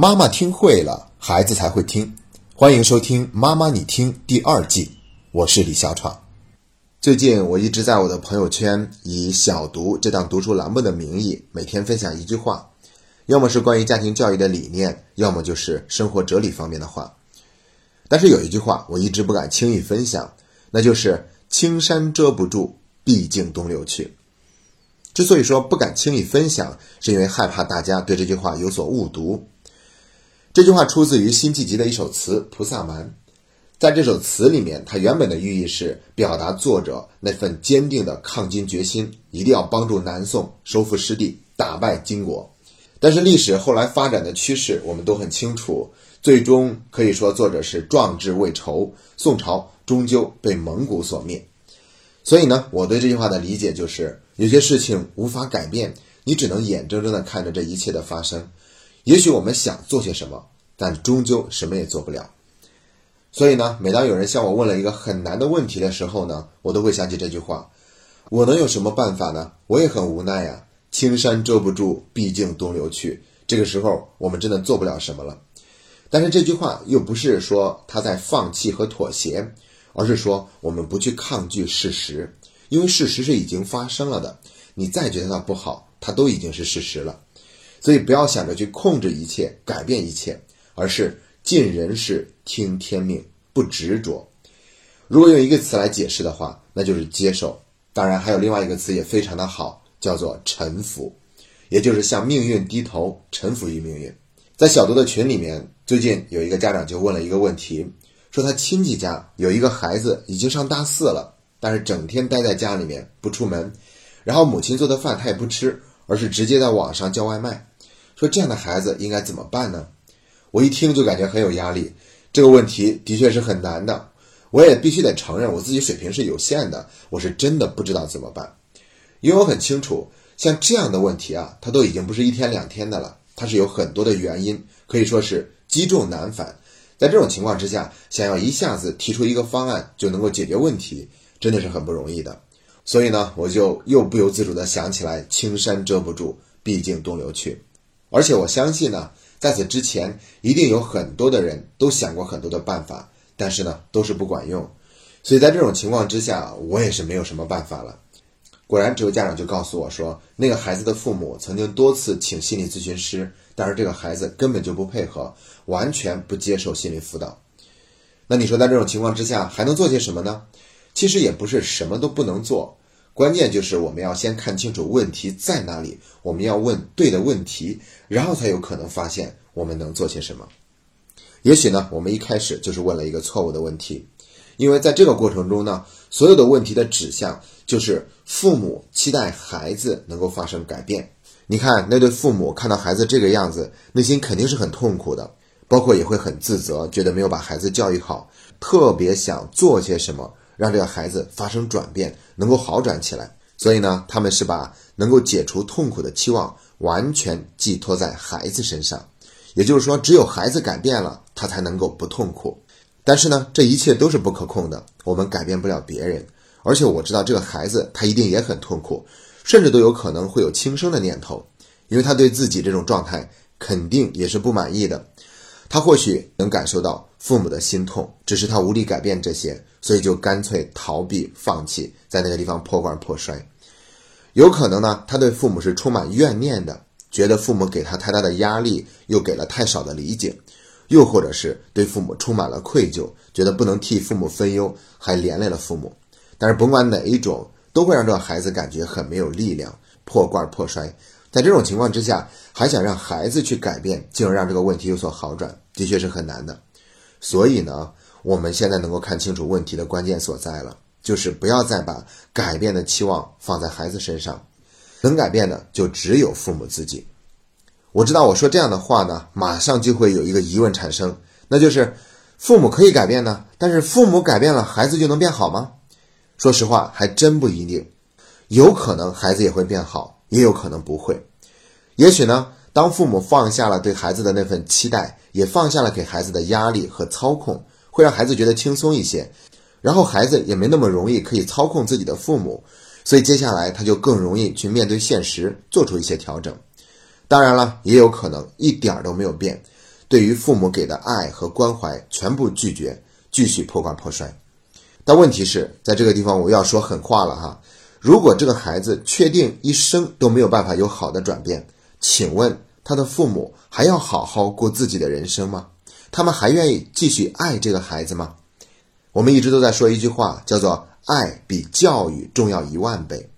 妈妈听会了，孩子才会听。欢迎收听《妈妈你听》第二季，我是李小闯。最近我一直在我的朋友圈以“小读”这档读书栏目的名义，每天分享一句话，要么是关于家庭教育的理念，要么就是生活哲理方面的话。但是有一句话我一直不敢轻易分享，那就是“青山遮不住，毕竟东流去”。之所以说不敢轻易分享，是因为害怕大家对这句话有所误读。这句话出自于辛弃疾的一首词《菩萨蛮》。在这首词里面，它原本的寓意是表达作者那份坚定的抗金决心，一定要帮助南宋收复失地，打败金国。但是历史后来发展的趋势，我们都很清楚，最终可以说作者是壮志未酬，宋朝终究被蒙古所灭。所以呢，我对这句话的理解就是，有些事情无法改变，你只能眼睁睁地看着这一切的发生。也许我们想做些什么，但终究什么也做不了。所以呢，每当有人向我问了一个很难的问题的时候呢，我都会想起这句话：我能有什么办法呢？我也很无奈呀。青山遮不住，毕竟东流去。这个时候，我们真的做不了什么了。但是这句话又不是说他在放弃和妥协，而是说我们不去抗拒事实，因为事实是已经发生了的。你再觉得它不好，它都已经是事实了。所以不要想着去控制一切、改变一切，而是尽人事、听天命，不执着。如果用一个词来解释的话，那就是接受。当然，还有另外一个词也非常的好，叫做臣服，也就是向命运低头，臣服于命运。在小读的群里面，最近有一个家长就问了一个问题，说他亲戚家有一个孩子已经上大四了，但是整天待在家里面不出门，然后母亲做的饭他也不吃，而是直接在网上叫外卖。说这样的孩子应该怎么办呢？我一听就感觉很有压力。这个问题的确是很难的，我也必须得承认我自己水平是有限的，我是真的不知道怎么办。因为我很清楚，像这样的问题啊，它都已经不是一天两天的了，它是有很多的原因，可以说是积重难返。在这种情况之下，想要一下子提出一个方案就能够解决问题，真的是很不容易的。所以呢，我就又不由自主地想起来“青山遮不住，毕竟东流去”。而且我相信呢，在此之前一定有很多的人都想过很多的办法，但是呢都是不管用。所以在这种情况之下，我也是没有什么办法了。果然，这位家长就告诉我说，那个孩子的父母曾经多次请心理咨询师，但是这个孩子根本就不配合，完全不接受心理辅导。那你说在这种情况之下还能做些什么呢？其实也不是什么都不能做。关键就是我们要先看清楚问题在哪里，我们要问对的问题，然后才有可能发现我们能做些什么。也许呢，我们一开始就是问了一个错误的问题，因为在这个过程中呢，所有的问题的指向就是父母期待孩子能够发生改变。你看那对父母看到孩子这个样子，内心肯定是很痛苦的，包括也会很自责，觉得没有把孩子教育好，特别想做些什么。让这个孩子发生转变，能够好转起来。所以呢，他们是把能够解除痛苦的期望完全寄托在孩子身上。也就是说，只有孩子改变了，他才能够不痛苦。但是呢，这一切都是不可控的，我们改变不了别人。而且我知道这个孩子他一定也很痛苦，甚至都有可能会有轻生的念头，因为他对自己这种状态肯定也是不满意的。他或许能感受到父母的心痛，只是他无力改变这些，所以就干脆逃避、放弃，在那个地方破罐破摔。有可能呢，他对父母是充满怨念的，觉得父母给他太大的压力，又给了太少的理解；又或者是对父母充满了愧疚，觉得不能替父母分忧，还连累了父母。但是甭管哪一种，都会让这个孩子感觉很没有力量，破罐破摔。在这种情况之下，还想让孩子去改变，进而让这个问题有所好转，的确是很难的。所以呢，我们现在能够看清楚问题的关键所在了，就是不要再把改变的期望放在孩子身上，能改变的就只有父母自己。我知道我说这样的话呢，马上就会有一个疑问产生，那就是父母可以改变呢，但是父母改变了，孩子就能变好吗？说实话，还真不一定，有可能孩子也会变好。也有可能不会，也许呢，当父母放下了对孩子的那份期待，也放下了给孩子的压力和操控，会让孩子觉得轻松一些，然后孩子也没那么容易可以操控自己的父母，所以接下来他就更容易去面对现实，做出一些调整。当然了，也有可能一点儿都没有变，对于父母给的爱和关怀全部拒绝，继续破罐破摔。但问题是在这个地方，我要说狠话了哈。如果这个孩子确定一生都没有办法有好的转变，请问他的父母还要好好过自己的人生吗？他们还愿意继续爱这个孩子吗？我们一直都在说一句话，叫做“爱比教育重要一万倍”。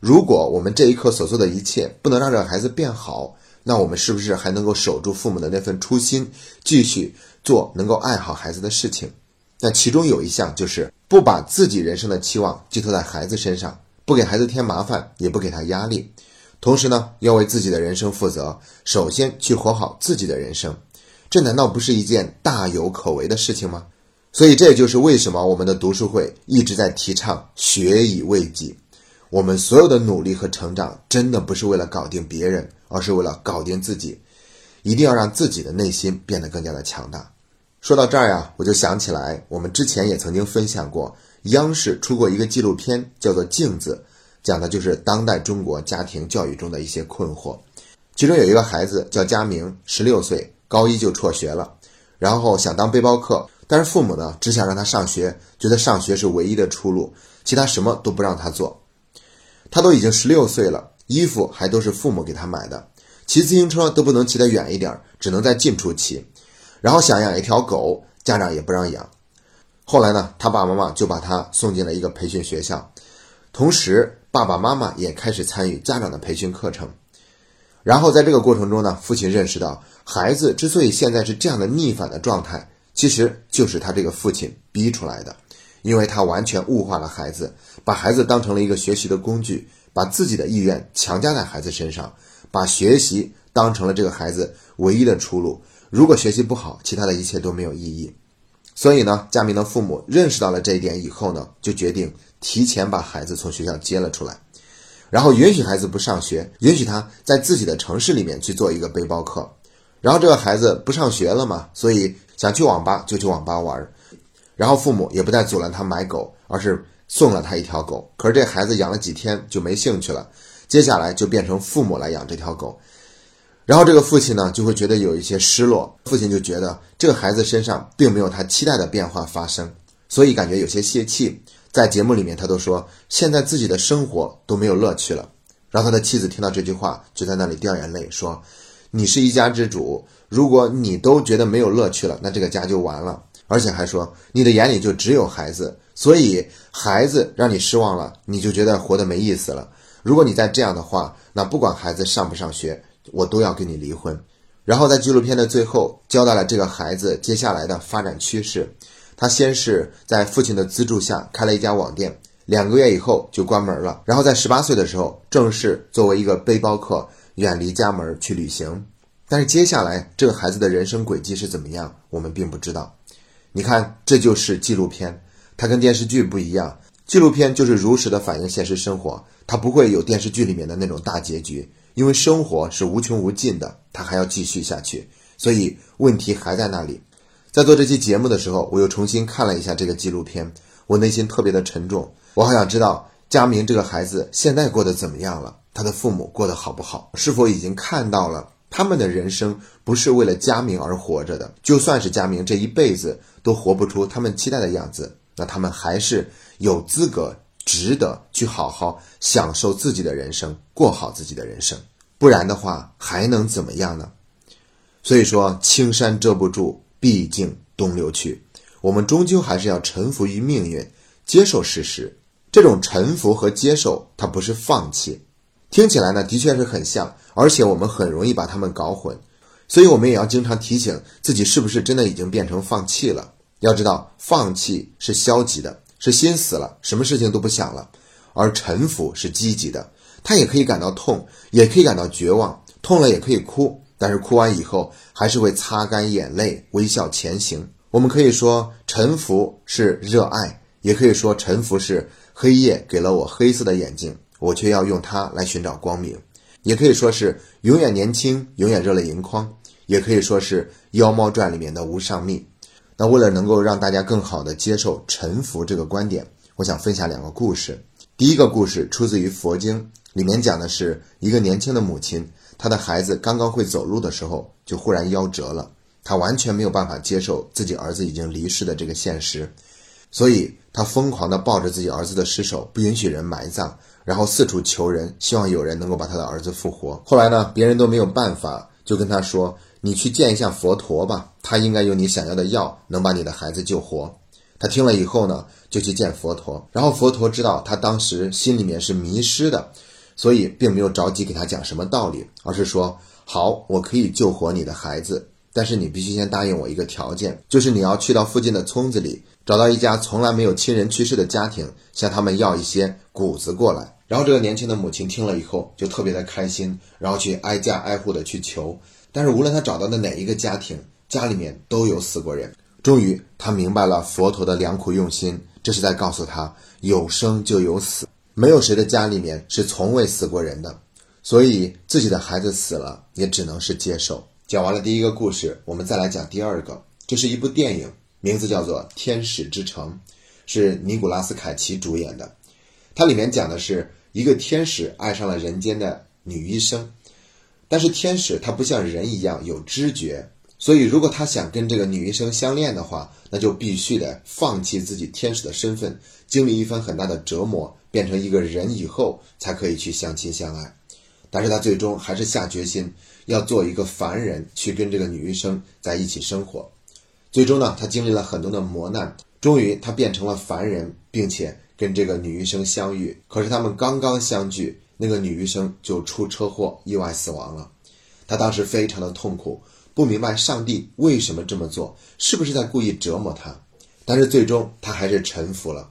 如果我们这一刻所做的一切不能让这个孩子变好，那我们是不是还能够守住父母的那份初心，继续做能够爱好孩子的事情？那其中有一项就是不把自己人生的期望寄托在孩子身上。不给孩子添麻烦，也不给他压力，同时呢，要为自己的人生负责。首先去活好自己的人生，这难道不是一件大有可为的事情吗？所以，这也就是为什么我们的读书会一直在提倡学以为己。我们所有的努力和成长，真的不是为了搞定别人，而是为了搞定自己。一定要让自己的内心变得更加的强大。说到这儿呀，我就想起来，我们之前也曾经分享过。央视出过一个纪录片，叫做《镜子》，讲的就是当代中国家庭教育中的一些困惑。其中有一个孩子叫佳明，十六岁，高一就辍学了，然后想当背包客，但是父母呢只想让他上学，觉得上学是唯一的出路，其他什么都不让他做。他都已经十六岁了，衣服还都是父母给他买的，骑自行车都不能骑得远一点，只能在近处骑。然后想养一条狗，家长也不让养。后来呢，他爸爸妈妈就把他送进了一个培训学校，同时爸爸妈妈也开始参与家长的培训课程。然后在这个过程中呢，父亲认识到，孩子之所以现在是这样的逆反的状态，其实就是他这个父亲逼出来的，因为他完全物化了孩子，把孩子当成了一个学习的工具，把自己的意愿强加在孩子身上，把学习当成了这个孩子唯一的出路。如果学习不好，其他的一切都没有意义。所以呢，佳明的父母认识到了这一点以后呢，就决定提前把孩子从学校接了出来，然后允许孩子不上学，允许他在自己的城市里面去做一个背包客。然后这个孩子不上学了嘛，所以想去网吧就去网吧玩。然后父母也不再阻拦他买狗，而是送了他一条狗。可是这孩子养了几天就没兴趣了，接下来就变成父母来养这条狗。然后这个父亲呢，就会觉得有一些失落。父亲就觉得这个孩子身上并没有他期待的变化发生，所以感觉有些泄气。在节目里面，他都说现在自己的生活都没有乐趣了。然后他的妻子听到这句话，就在那里掉眼泪，说：“你是一家之主，如果你都觉得没有乐趣了，那这个家就完了。”而且还说你的眼里就只有孩子，所以孩子让你失望了，你就觉得活得没意思了。如果你再这样的话，那不管孩子上不上学。我都要跟你离婚，然后在纪录片的最后交代了这个孩子接下来的发展趋势。他先是在父亲的资助下开了一家网店，两个月以后就关门了。然后在十八岁的时候，正式作为一个背包客远离家门去旅行。但是接下来这个孩子的人生轨迹是怎么样，我们并不知道。你看，这就是纪录片，它跟电视剧不一样。纪录片就是如实的反映现实生活，它不会有电视剧里面的那种大结局。因为生活是无穷无尽的，它还要继续下去，所以问题还在那里。在做这期节目的时候，我又重新看了一下这个纪录片，我内心特别的沉重。我好想知道佳明这个孩子现在过得怎么样了，他的父母过得好不好，是否已经看到了他们的人生不是为了佳明而活着的。就算是佳明这一辈子都活不出他们期待的样子，那他们还是有资格。值得去好好享受自己的人生，过好自己的人生，不然的话还能怎么样呢？所以说，青山遮不住，毕竟东流去。我们终究还是要臣服于命运，接受事实。这种臣服和接受，它不是放弃。听起来呢，的确是很像，而且我们很容易把它们搞混。所以我们也要经常提醒自己，是不是真的已经变成放弃了？要知道，放弃是消极的。是心死了，什么事情都不想了，而臣服是积极的，他也可以感到痛，也可以感到绝望，痛了也可以哭，但是哭完以后还是会擦干眼泪，微笑前行。我们可以说臣服是热爱，也可以说臣服是黑夜给了我黑色的眼睛，我却要用它来寻找光明，也可以说是永远年轻，永远热泪盈眶，也可以说是《妖猫传》里面的无上命。那为了能够让大家更好的接受臣服这个观点，我想分享两个故事。第一个故事出自于佛经，里面讲的是一个年轻的母亲，她的孩子刚刚会走路的时候就忽然夭折了，她完全没有办法接受自己儿子已经离世的这个现实，所以她疯狂地抱着自己儿子的尸首，不允许人埋葬，然后四处求人，希望有人能够把他的儿子复活。后来呢，别人都没有办法，就跟他说：“你去见一下佛陀吧，他应该有你想要的药，能把你的孩子救活。”他听了以后呢，就去见佛陀，然后佛陀知道他当时心里面是迷失的，所以并没有着急给他讲什么道理，而是说：“好，我可以救活你的孩子。”但是你必须先答应我一个条件，就是你要去到附近的村子里，找到一家从来没有亲人去世的家庭，向他们要一些谷子过来。然后这个年轻的母亲听了以后就特别的开心，然后去挨家挨户的去求。但是无论他找到的哪一个家庭，家里面都有死过人。终于他明白了佛陀的良苦用心，这是在告诉他有生就有死，没有谁的家里面是从未死过人的，所以自己的孩子死了也只能是接受。讲完了第一个故事，我们再来讲第二个。这是一部电影，名字叫做《天使之城》，是尼古拉斯凯奇主演的。它里面讲的是一个天使爱上了人间的女医生，但是天使他不像人一样有知觉，所以如果他想跟这个女医生相恋的话，那就必须得放弃自己天使的身份，经历一番很大的折磨，变成一个人以后才可以去相亲相爱。但是他最终还是下决心要做一个凡人，去跟这个女医生在一起生活。最终呢，他经历了很多的磨难，终于他变成了凡人，并且跟这个女医生相遇。可是他们刚刚相聚，那个女医生就出车祸意外死亡了。他当时非常的痛苦，不明白上帝为什么这么做，是不是在故意折磨他？但是最终他还是臣服了。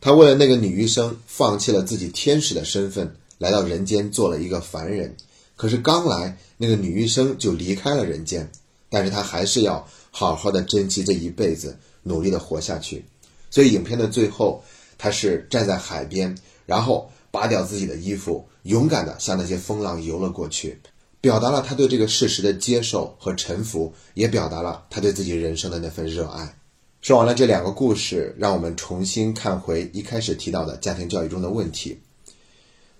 他为了那个女医生，放弃了自己天使的身份。来到人间做了一个凡人，可是刚来那个女医生就离开了人间，但是他还是要好好的珍惜这一辈子，努力的活下去。所以影片的最后，他是站在海边，然后拔掉自己的衣服，勇敢的向那些风浪游了过去，表达了他对这个事实的接受和臣服，也表达了他对自己人生的那份热爱。说完了这两个故事，让我们重新看回一开始提到的家庭教育中的问题。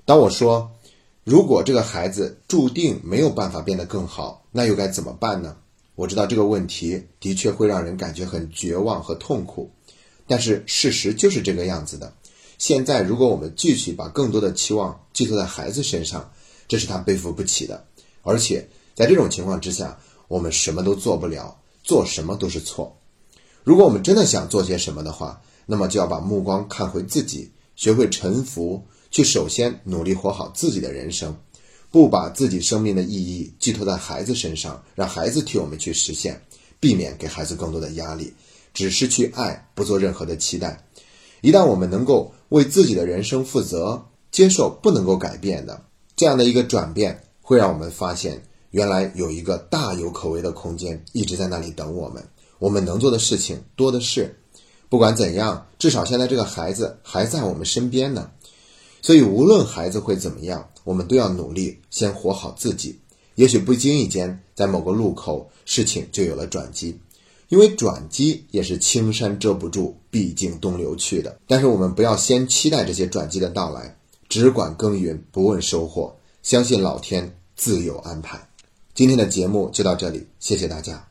当我说，如果这个孩子注定没有办法变得更好，那又该怎么办呢？我知道这个问题的确会让人感觉很绝望和痛苦，但是事实就是这个样子的。现在，如果我们继续把更多的期望寄托在孩子身上，这是他背负不起的。而且，在这种情况之下，我们什么都做不了，做什么都是错。如果我们真的想做些什么的话，那么就要把目光看回自己，学会臣服。去首先努力活好自己的人生，不把自己生命的意义寄托在孩子身上，让孩子替我们去实现，避免给孩子更多的压力，只是去爱，不做任何的期待。一旦我们能够为自己的人生负责，接受不能够改变的这样的一个转变，会让我们发现，原来有一个大有可为的空间一直在那里等我们。我们能做的事情多的是。不管怎样，至少现在这个孩子还在我们身边呢。所以，无论孩子会怎么样，我们都要努力先活好自己。也许不经意间，在某个路口，事情就有了转机，因为转机也是青山遮不住，毕竟东流去的。但是，我们不要先期待这些转机的到来，只管耕耘，不问收获，相信老天自有安排。今天的节目就到这里，谢谢大家。